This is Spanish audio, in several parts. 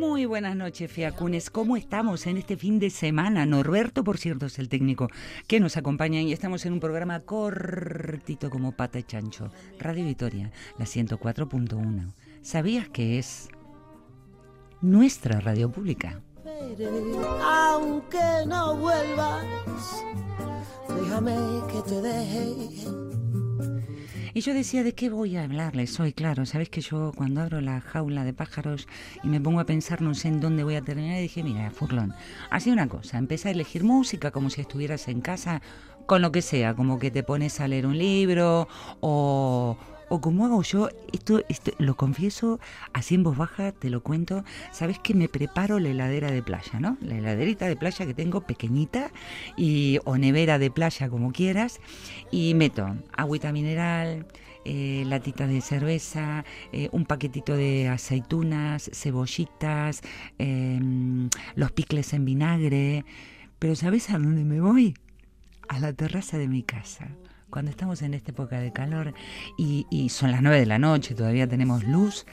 Muy buenas noches, Fiacunes. ¿Cómo estamos en este fin de semana? Norberto, por cierto, es el técnico que nos acompaña y estamos en un programa cortito como pata y chancho. Radio Vitoria, la 104.1. ¿Sabías que es nuestra radio pública? Aunque no vuelvas, déjame que te deje y yo decía, ¿de qué voy a hablarles hoy? Claro, sabes que yo cuando abro la jaula de pájaros y me pongo a pensar no sé en dónde voy a terminar, dije, mira, Furlón, así una cosa, empecé a elegir música como si estuvieras en casa, con lo que sea, como que te pones a leer un libro o, o como hago yo, esto, esto lo confieso así en voz baja, te lo cuento, sabes que me preparo la heladera de playa, ¿no? La heladerita de playa que tengo pequeñita y o nevera de playa como quieras y meto agüita mineral, eh, latita de cerveza, eh, un paquetito de aceitunas, cebollitas, em, los picles en vinagre. Pero ¿sabes a dónde me voy? A la terraza de mi casa cuando estamos en esta época de calor y, son las 9 de la noche, todavía tenemos luz,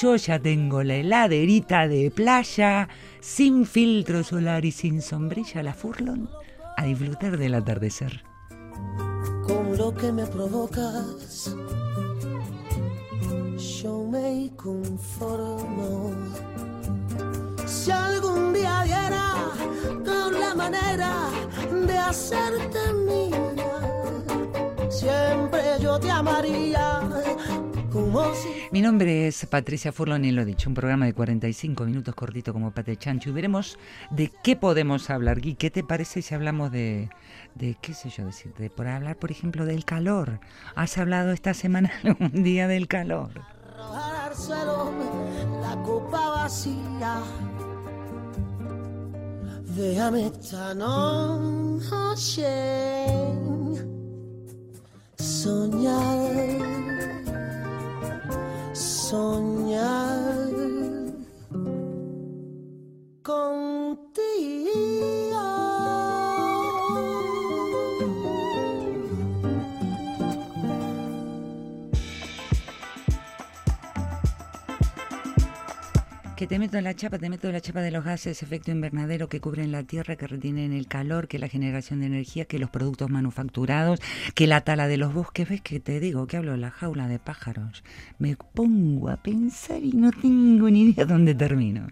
yo ya tengo la heladerita de playa, sin filtro solar y sin sombrilla, la Furlon, a disfrutar del atardecer. Con lo que me provocas, yo me conformo. Si algún día diera con la manera de hacerte mía siempre yo te amaría. Mi nombre es Patricia Furlon y lo he dicho, un programa de 45 minutos cortito como Pate Chancho y veremos de qué podemos hablar. ¿Y qué te parece si hablamos de, de qué sé yo decirte, por hablar por ejemplo del calor? ¿Has hablado esta semana un día del calor? la copa vacía. Déjame esta noche soñar, soñar te meto en la chapa, te meto en la chapa de los gases, efecto invernadero que cubren la tierra, que retienen el calor, que la generación de energía, que los productos manufacturados, que la tala de los bosques. ¿Ves que te digo que hablo la jaula de pájaros? Me pongo a pensar y no tengo ni idea dónde termino.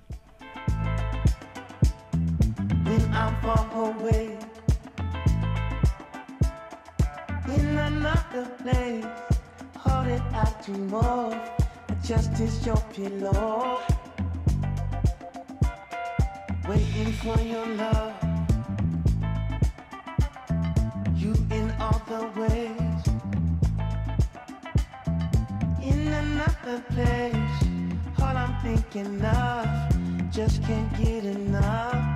Waiting for your love. You in all the ways, in another place. All I'm thinking of, just can't get enough.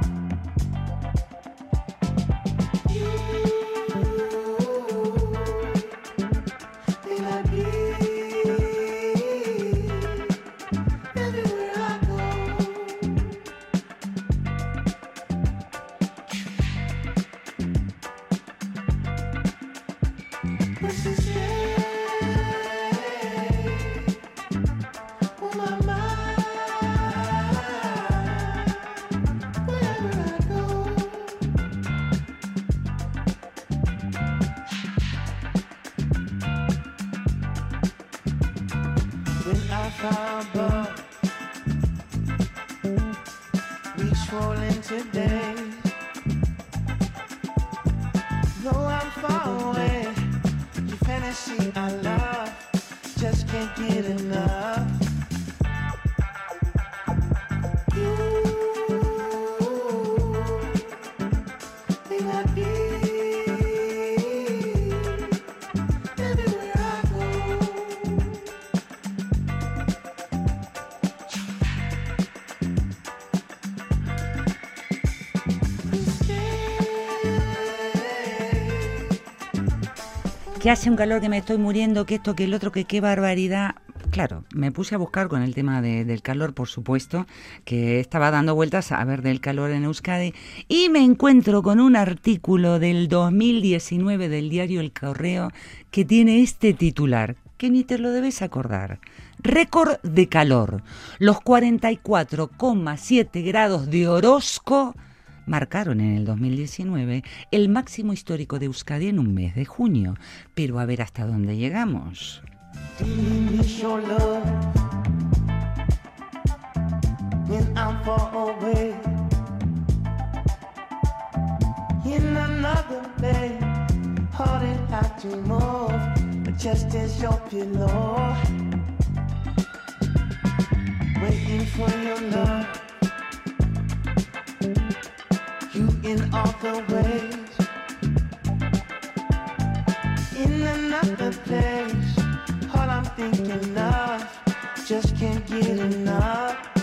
places. Hace un calor que me estoy muriendo, que esto, que el otro, que qué barbaridad. Claro, me puse a buscar con el tema de- del calor, por supuesto, que estaba dando vueltas a ver del calor en Euskadi, y me encuentro con un artículo del 2019 del diario El Correo que tiene este titular, que ni te lo debes acordar. Récord de calor. Los 44,7 grados de Orozco marcaron en el 2019 el máximo histórico de Euskadi en un mes de junio. Pero a ver hasta dónde llegamos. It's your love in the ways in another place. All I'm thinking of, just can't get enough.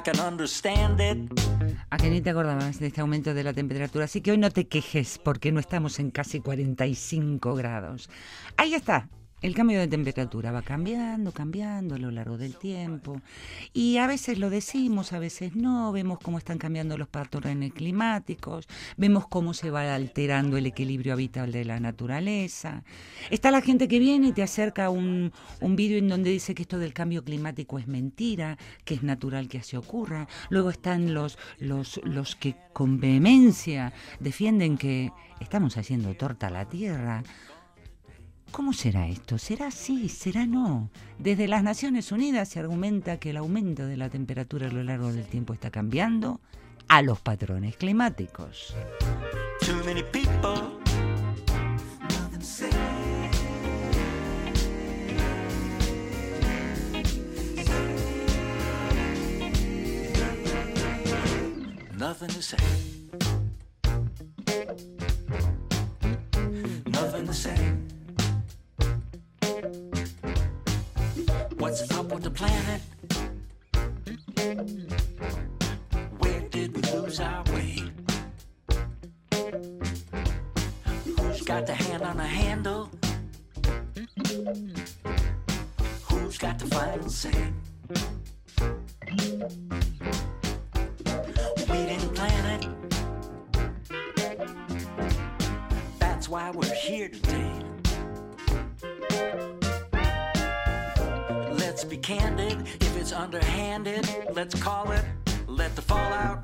I can understand it. A que ni te acordabas de este aumento de la temperatura, así que hoy no te quejes porque no estamos en casi 45 grados. Ahí está. El cambio de temperatura va cambiando, cambiando a lo largo del tiempo. Y a veces lo decimos, a veces no. Vemos cómo están cambiando los patrones climáticos. Vemos cómo se va alterando el equilibrio habitable de la naturaleza. Está la gente que viene y te acerca un, un vídeo en donde dice que esto del cambio climático es mentira, que es natural que así ocurra. Luego están los, los, los que con vehemencia defienden que estamos haciendo torta a la tierra. ¿Cómo será esto? ¿Será así? ¿Será no? Desde las Naciones Unidas se argumenta que el aumento de la temperatura a lo largo del tiempo está cambiando a los patrones climáticos. Nothing.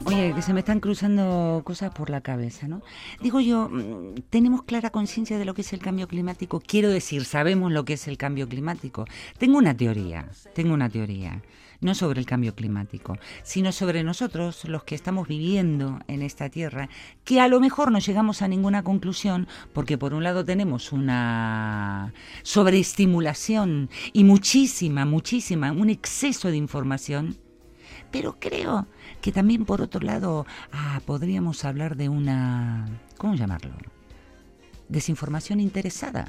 Oye, que se me están cruzando cosas por la cabeza, ¿no? Digo yo, mm, ¿tenemos clara conciencia de lo que es el cambio climático? Quiero decir, ¿sabemos lo que es el cambio climático? Tengo una teoría, tengo una teoría. No sobre el cambio climático, sino sobre nosotros, los que estamos viviendo en esta tierra, que a lo mejor no llegamos a ninguna conclusión, porque por un lado tenemos una sobreestimulación y muchísima, muchísima, un exceso de información pero creo que también por otro lado ah, podríamos hablar de una, ¿cómo llamarlo? Desinformación interesada.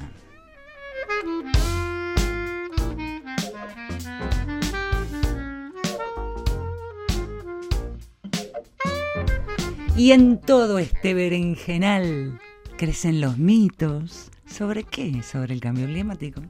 Y en todo este berenjenal crecen los mitos. ¿Sobre qué? Sobre el cambio climático.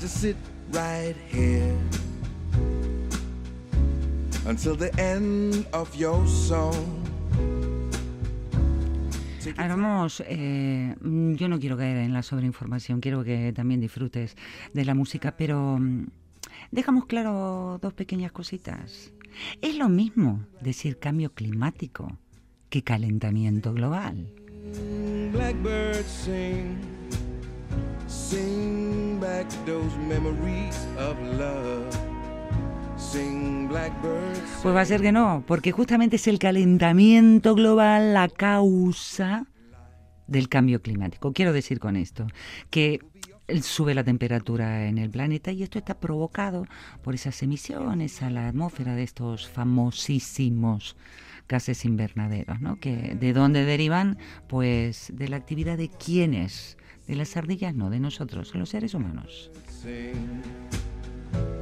Just sit right here until the end of your song. Take Ahora vamos, eh, yo no quiero caer en la sobreinformación, quiero que también disfrutes de la música, pero mm, dejamos claro dos pequeñas cositas. Es lo mismo decir cambio climático que calentamiento global. Blackbird sing back those memories of love. Sing blackbird sing. Pues va a ser que no, porque justamente es el calentamiento global la causa del cambio climático. Quiero decir con esto que sube la temperatura en el planeta y esto está provocado por esas emisiones a la atmósfera de estos famosísimos gases invernaderos, ¿no? Que de dónde derivan, pues de la actividad de quiénes, de las ardillas, no, de nosotros, los seres humanos. Sing,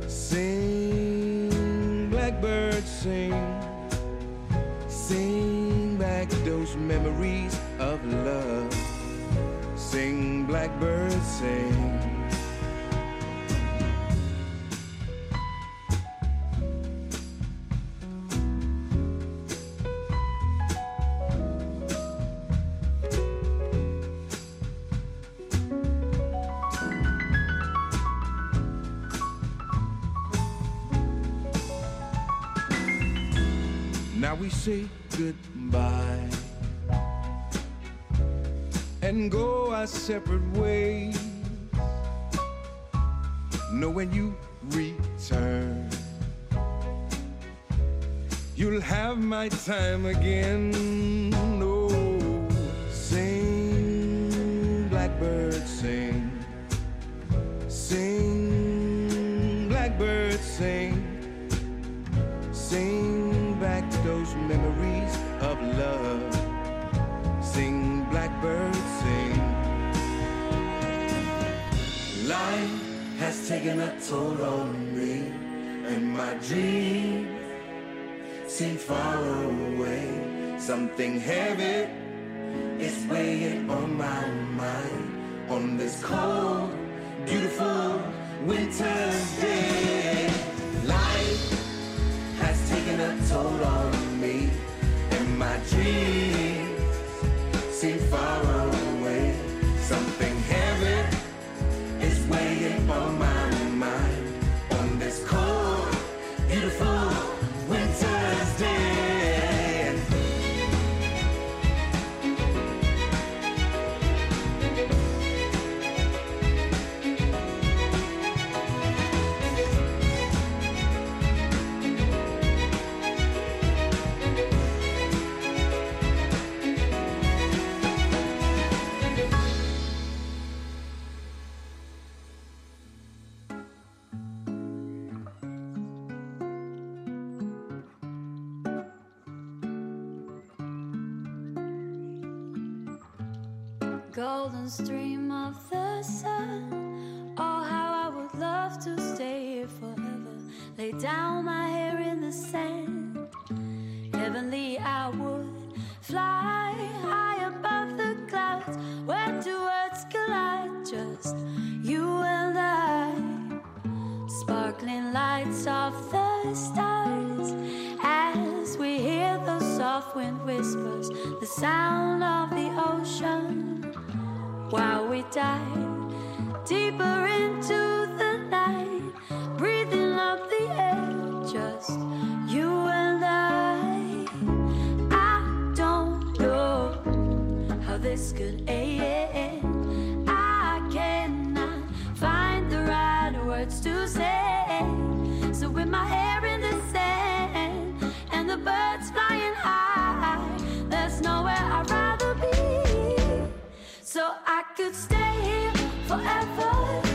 sing, blackbird sing, sing back those memories of love. Sing, blackbird sing. Time again. winter. whispers the sound of the ocean while we dive deeper into the night, breathing up the air, just you and I. I don't know how this could end. I cannot find the right words to say, so with my hair in the sand and the birds. could stay here forever.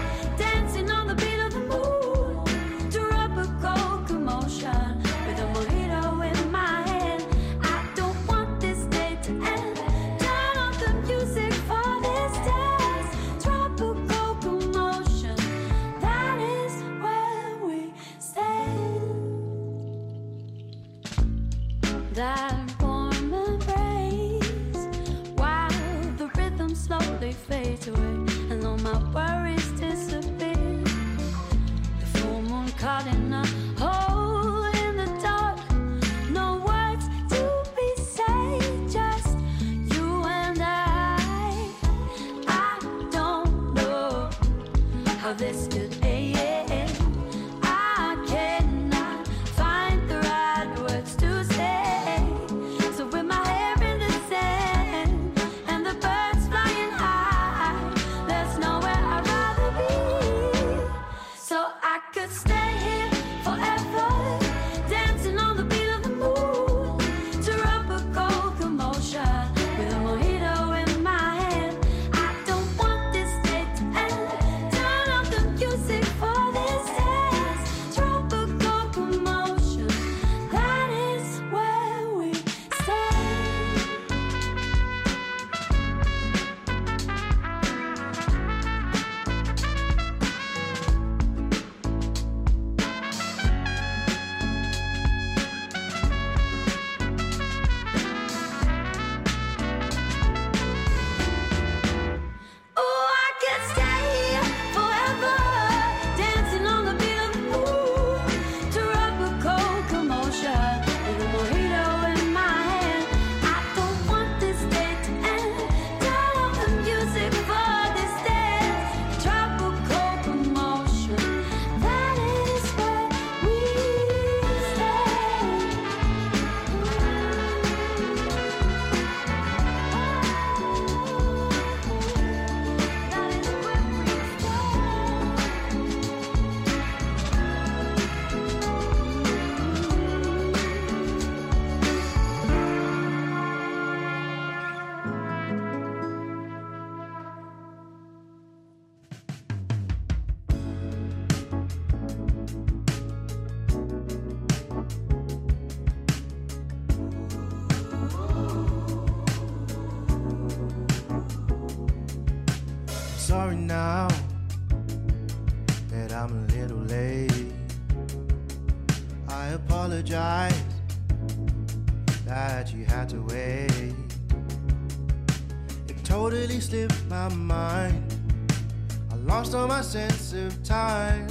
Sense of time.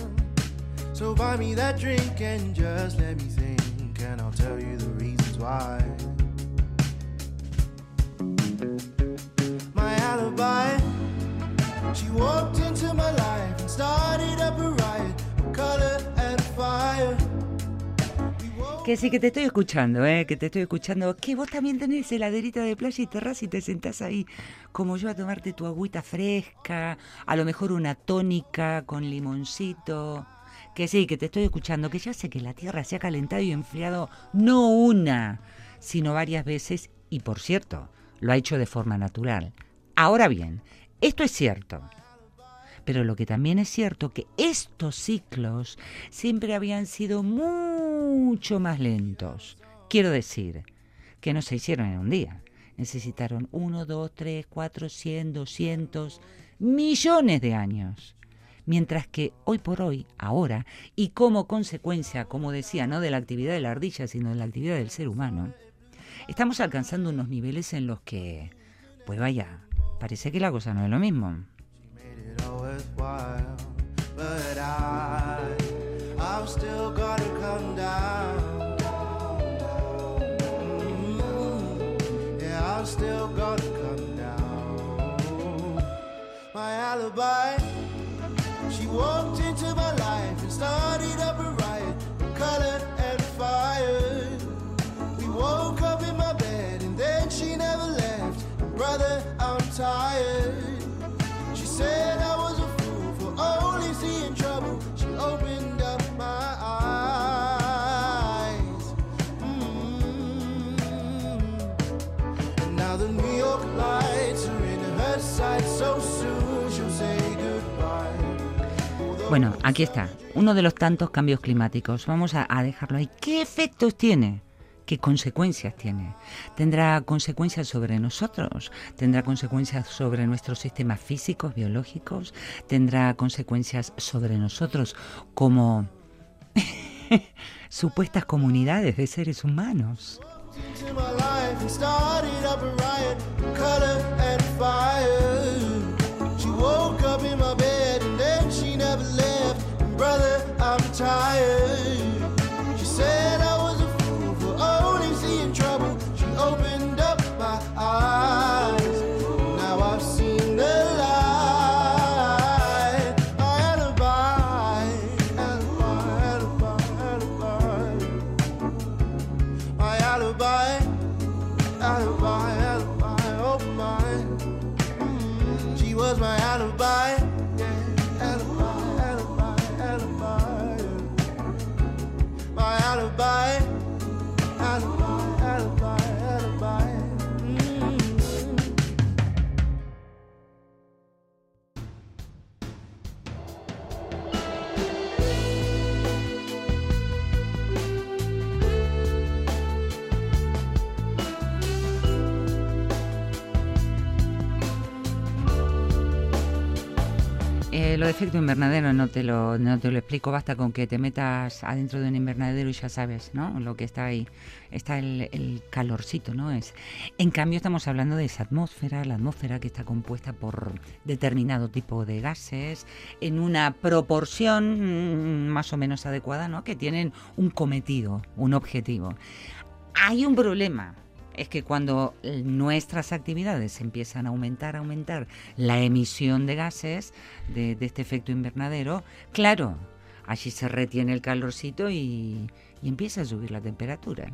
So buy me that drink and just let me think, and I'll tell you the reasons why. Que sí, que te estoy escuchando, ¿eh? que te estoy escuchando. Que vos también tenés heladerita de playa y terraza y te sentás ahí, como yo, a tomarte tu agüita fresca, a lo mejor una tónica con limoncito. Que sí, que te estoy escuchando, que ya sé que la tierra se ha calentado y enfriado no una, sino varias veces, y por cierto, lo ha hecho de forma natural. Ahora bien, esto es cierto. Pero lo que también es cierto que estos ciclos siempre habían sido mucho más lentos. Quiero decir, que no se hicieron en un día. Necesitaron uno, dos, tres, cuatro, cien, doscientos, millones de años. Mientras que hoy por hoy, ahora, y como consecuencia, como decía, no de la actividad de la ardilla, sino de la actividad del ser humano, estamos alcanzando unos niveles en los que, pues vaya, parece que la cosa no es lo mismo. Worthwhile. But I, I've still gotta come down. Mm, yeah, I've still gotta come down. My alibi, she walked into my life and started up a riot of color and fire. We woke up in my bed and then she never left. Brother, I'm tired. Bueno, aquí está, uno de los tantos cambios climáticos. Vamos a, dejarlo ahí. ¿Qué efectos tiene? ¿Qué consecuencias tiene? ¿Tendrá consecuencias sobre nosotros? ¿Tendrá consecuencias sobre nuestros sistemas físicos, biológicos? ¿Tendrá consecuencias sobre nosotros como supuestas comunidades de seres humanos? Tired. Lo de efecto invernadero no te, lo, no te lo explico, basta con que te metas adentro de un invernadero y ya sabes, ¿no? Lo que está ahí, está el, el calorcito, ¿no? Es. En cambio estamos hablando de esa atmósfera, la atmósfera que está compuesta por determinado tipo de gases en una proporción mm, más o menos adecuada, ¿no? Que tienen un cometido, un objetivo. Hay un problema, es que cuando nuestras actividades empiezan a aumentar, a aumentar la emisión de gases de, este efecto invernadero, claro, allí se retiene el calorcito y empieza a subir la temperatura.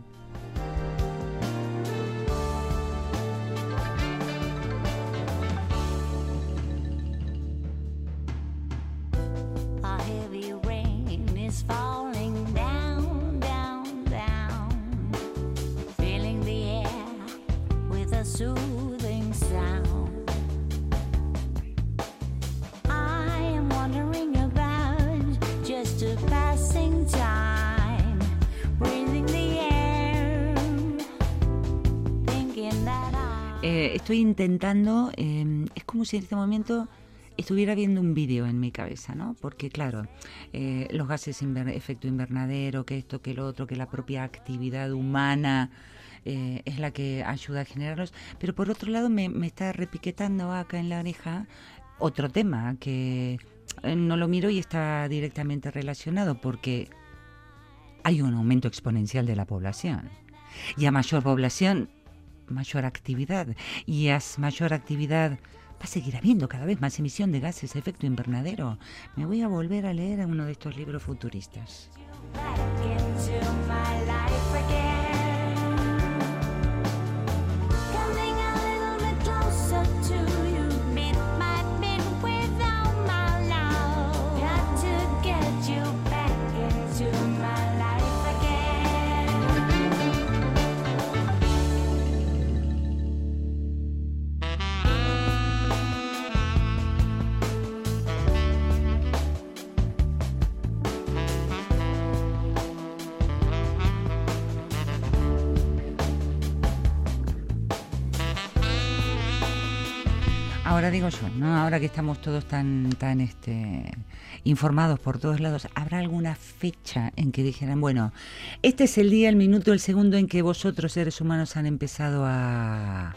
Eh, estoy intentando, eh, es como si en este momento estuviera viendo un vídeo en mi cabeza, ¿no? Porque claro, eh, los gases inver efecto invernadero, que esto, que lo otro, que la propia actividad humana eh, es la que ayuda a generarlos. Pero por otro lado me, está repiquetando acá en la oreja otro tema que no lo miro y está directamente relacionado porque hay un aumento exponencial de la población. Y a mayor población, mayor actividad. Y a mayor actividad va a seguir habiendo cada vez más emisión de gases de efecto invernadero. Me voy a volver a leer uno de estos libros futuristas. Ahora digo yo, ¿no? Ahora que estamos todos tan, tan este, informados por todos lados, ¿habrá alguna fecha en que dijeran, bueno, este es el día, el minuto, el segundo en que vosotros, seres humanos, han empezado a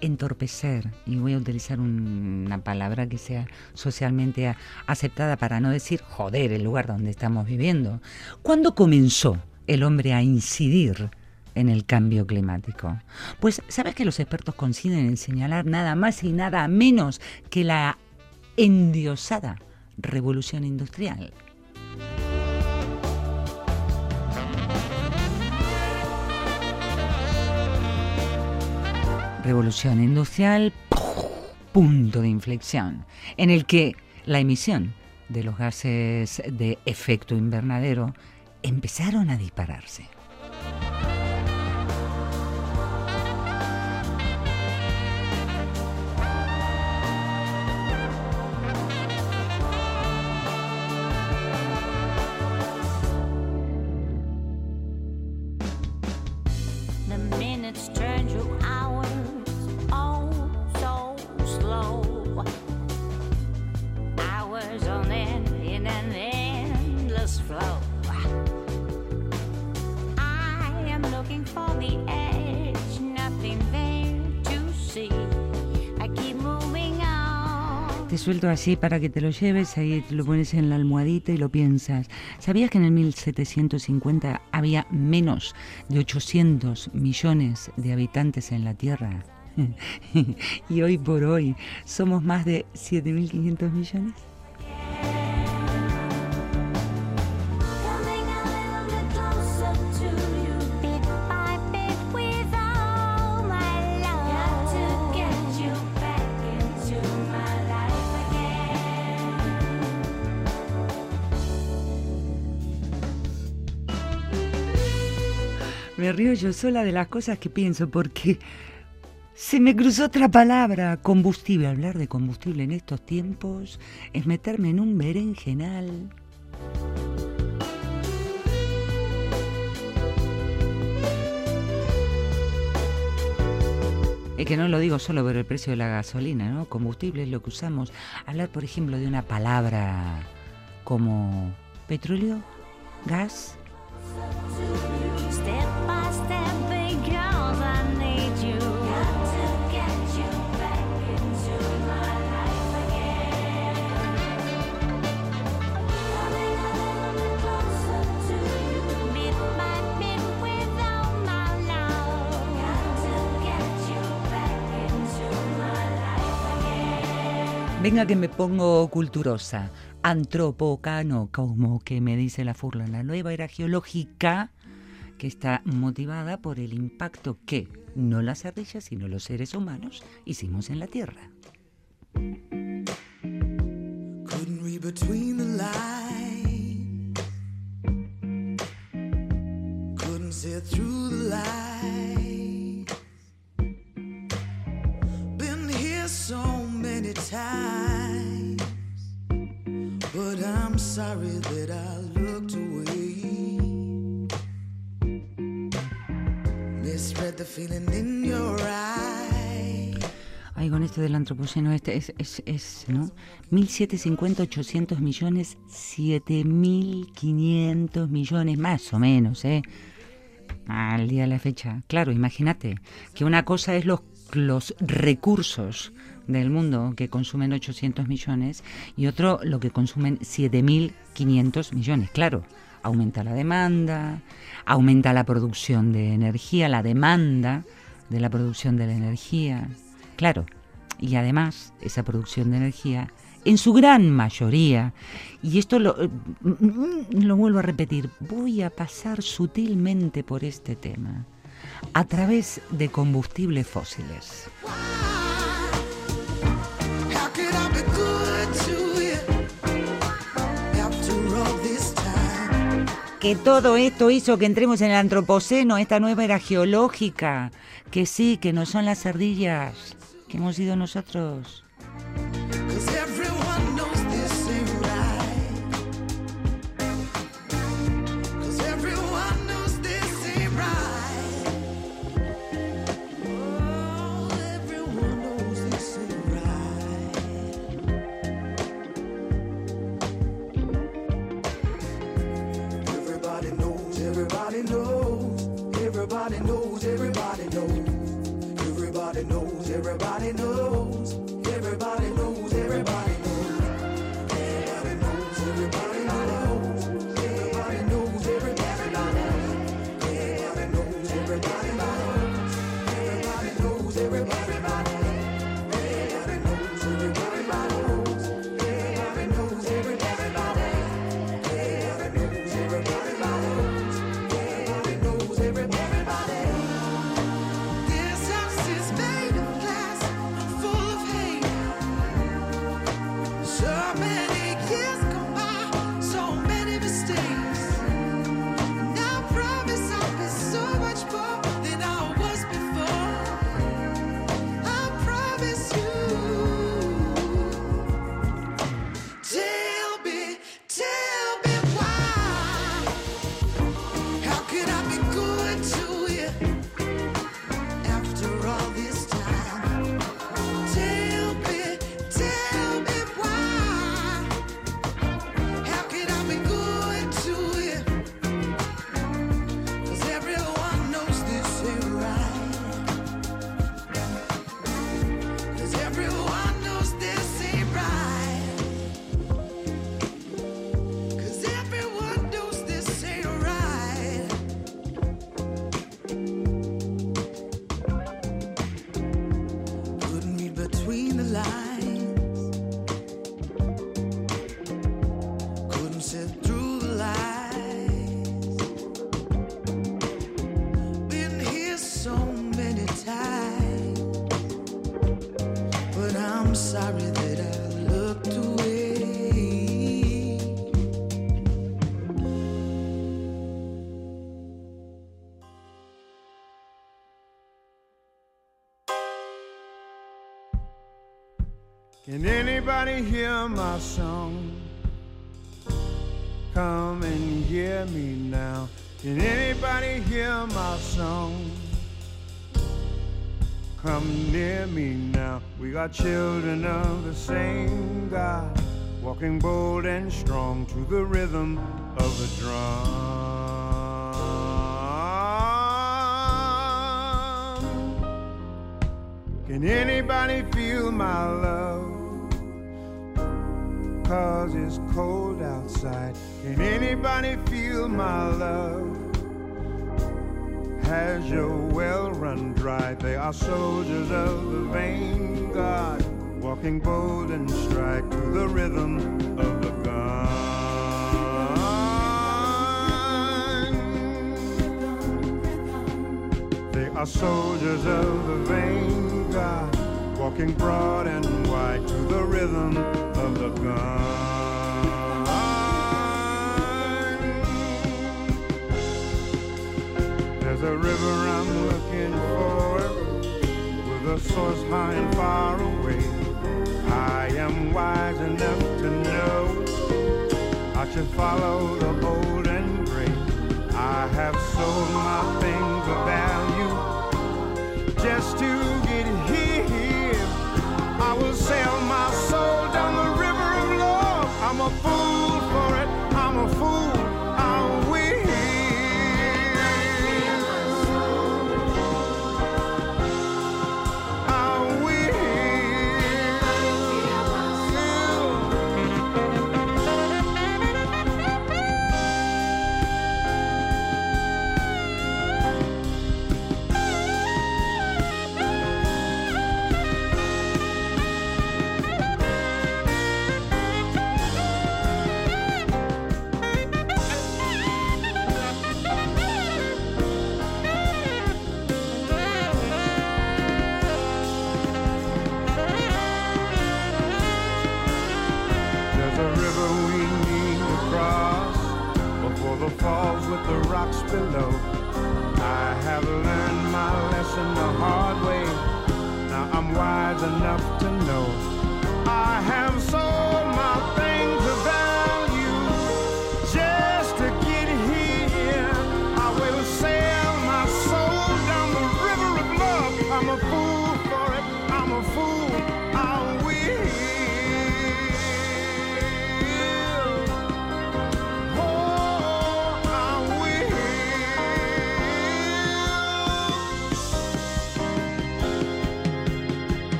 entorpecer, y voy a utilizar un- una palabra que sea socialmente aceptada para no decir joder el lugar donde estamos viviendo. ¿Cuándo comenzó el hombre a incidir en el cambio climático? Pues sabes que los expertos coinciden en señalar nada más y nada menos que la endiosada revolución industrial. Revolución industrial, punto de inflexión, en el que la emisión de los gases de efecto invernadero empezaron a dispararse. Suelto así para que te lo lleves, ahí te lo pones en la almohadita y lo piensas. ¿Sabías que en el 1750 había menos de 800 millones de habitantes en la Tierra? y hoy por hoy somos más de 7.500 millones. Río yo sola de las cosas que pienso porque se me cruzó otra palabra, combustible. Hablar de combustible en estos tiempos es meterme en un berenjenal. Es que no lo digo solo por el precio de la gasolina, ¿no? Combustible es lo que usamos. Hablar, por ejemplo, de una palabra como petróleo, gas, Venga que me pongo culturosa, antropocano, como que me dice la furla, la nueva era geológica que está motivada por el impacto que no las ardillas sino los seres humanos hicimos en la Tierra. Couldn't. Times. But I'm sorry that I looked away. Misread the feeling in your eyes. Ay, con esto del antropoceno, este es, es, es, ¿no? 1750, 800 millones, 7500 millones, más o menos, ¿eh? Al día de la fecha. Claro, imagínate que una cosa es los, los recursos del mundo que consumen 800 millones y otro lo que consumen 7500 millones. Claro, aumenta la demanda, aumenta la producción de energía, la demanda de la producción de la energía. Claro, y además esa producción de energía, en su gran mayoría, y esto lo, eh, lo vuelvo a repetir, voy a pasar sutilmente por este tema, a través de combustibles fósiles. Que todo esto hizo que entremos en el antropoceno, esta nueva era geológica, que sí, que no son las ardillas, que hemos sido nosotros. Everybody knows, anybody hear my song? Come and hear me now. Can anybody hear my song? Come near me now. We got children of the same God, walking bold and strong to the rhythm of the drum. Can anybody feel my love? Cause it's cold outside. Can anybody feel my love? Has your well run dry? They are soldiers of the vain God, walking bold and strike to the rhythm of the gun. They are soldiers of the vain God, walking broad and wide to the rhythm. There's a river I'm looking for, with a source high and far away. I am wise enough to know I should follow the old and great. I have sold my things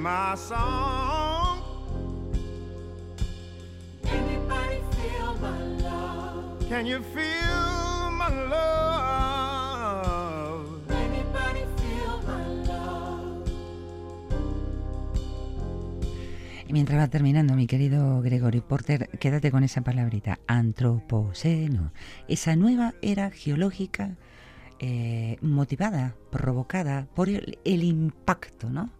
hear my song? Anybody feel my love? Can you feel my love? Anybody feel my love? Y mientras va terminando, mi querido Gregory Porter, quédate con esa palabrita, antropoceno. Esa nueva era geológica eh, motivada, provocada por el, el impacto, ¿no?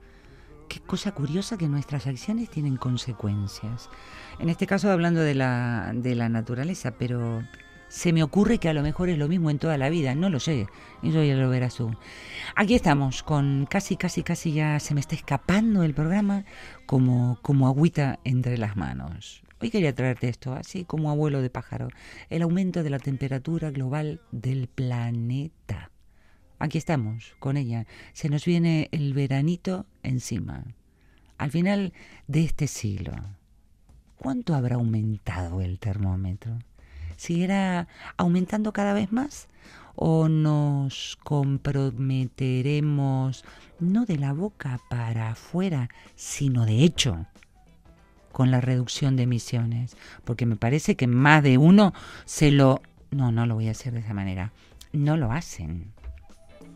Qué cosa curiosa que nuestras acciones tienen consecuencias. En este caso hablando de la, de la naturaleza, pero se me ocurre que a lo mejor es lo mismo en toda la vida, no lo sé, eso ya lo verás tú. Aquí estamos, con casi, casi, casi ya se me está escapando el programa como, como agüita entre las manos. Hoy quería traerte esto, así como abuelo de pájaro, el aumento de la temperatura global del planeta. Aquí estamos, con ella. Se nos viene el veranito encima. Al final de este siglo, ¿cuánto habrá aumentado el termómetro? ¿Seguirá aumentando cada vez más? ¿O nos comprometeremos no de la boca para afuera, sino de hecho con la reducción de emisiones? Porque me parece que más de uno se lo... No, no lo voy a hacer de esa manera. No lo hacen.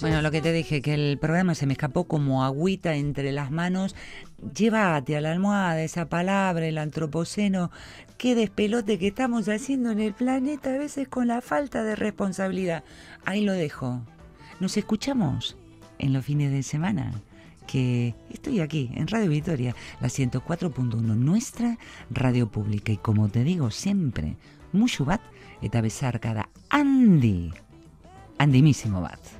Bueno, lo que te dije, que el programa se me escapó como agüita entre las manos. Llévate a la almohada esa palabra, el antropoceno. Qué despelote que estamos haciendo en el planeta, a veces con la falta de responsabilidad. Ahí lo dejo. Nos escuchamos en los fines de semana. Que estoy aquí en Radio Victoria, la 104.1, nuestra radio pública. Y como te digo siempre, mucho bat eta besarkada handi, handimísimo bat.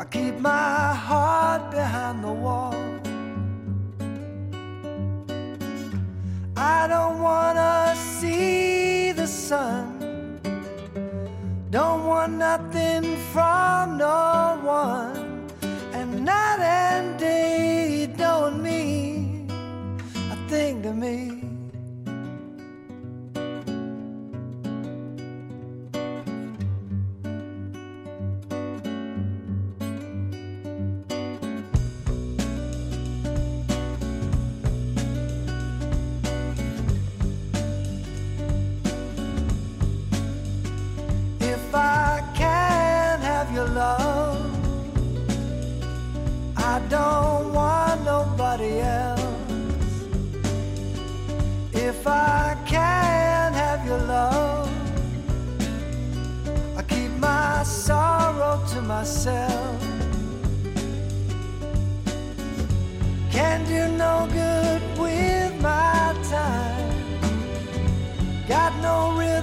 I keep my heart behind the wall. I don't wanna see the sun. Don't want nothing from no one. And night and day don't mean a thing to me. myself. Can do no good with my time. Got no real.